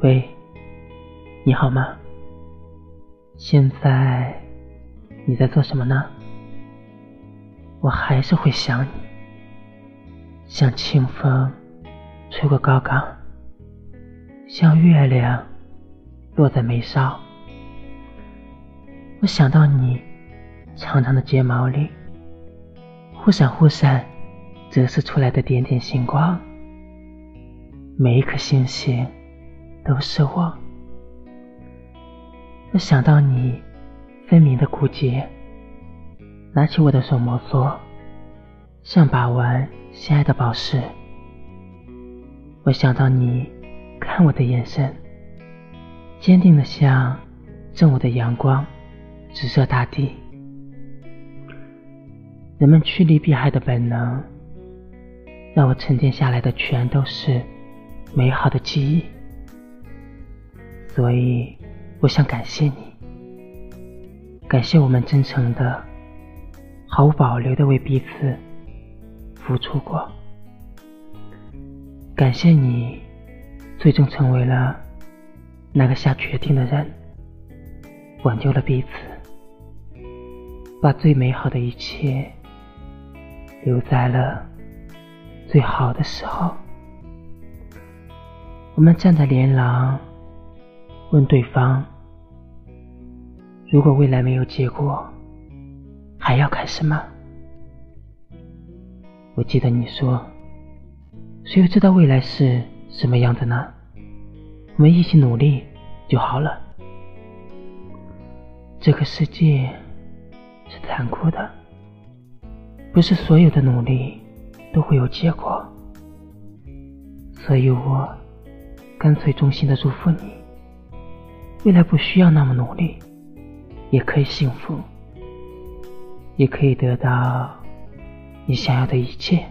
喂，你好吗？现在你在做什么呢？我还是会想你，像清风吹过高岗，像月亮落在眉梢。我想到你长长的睫毛里，忽闪忽闪折射出来的点点星光，每一颗星星。都是我。我想到你分明的骨节，拿起我的手摩挲，像把玩心爱的宝石。我想到你看我的眼神，坚定的像正午的阳光，直射大地。人们趋利避害的本能，让我沉淀下来的全都是美好的记忆。所以，我想感谢你，感谢我们真诚的、毫无保留的为彼此付出过，感谢你最终成为了那个下决定的人，挽救了彼此，把最美好的一切留在了最好的时候。我们站在连廊。问对方：“如果未来没有结果，还要开始吗？”我记得你说：“谁又知道未来是什么样的呢？我们一起努力就好了。”这个世界是残酷的，不是所有的努力都会有结果，所以我干脆衷心的祝福你。未来不需要那么努力，也可以幸福，也可以得到你想要的一切。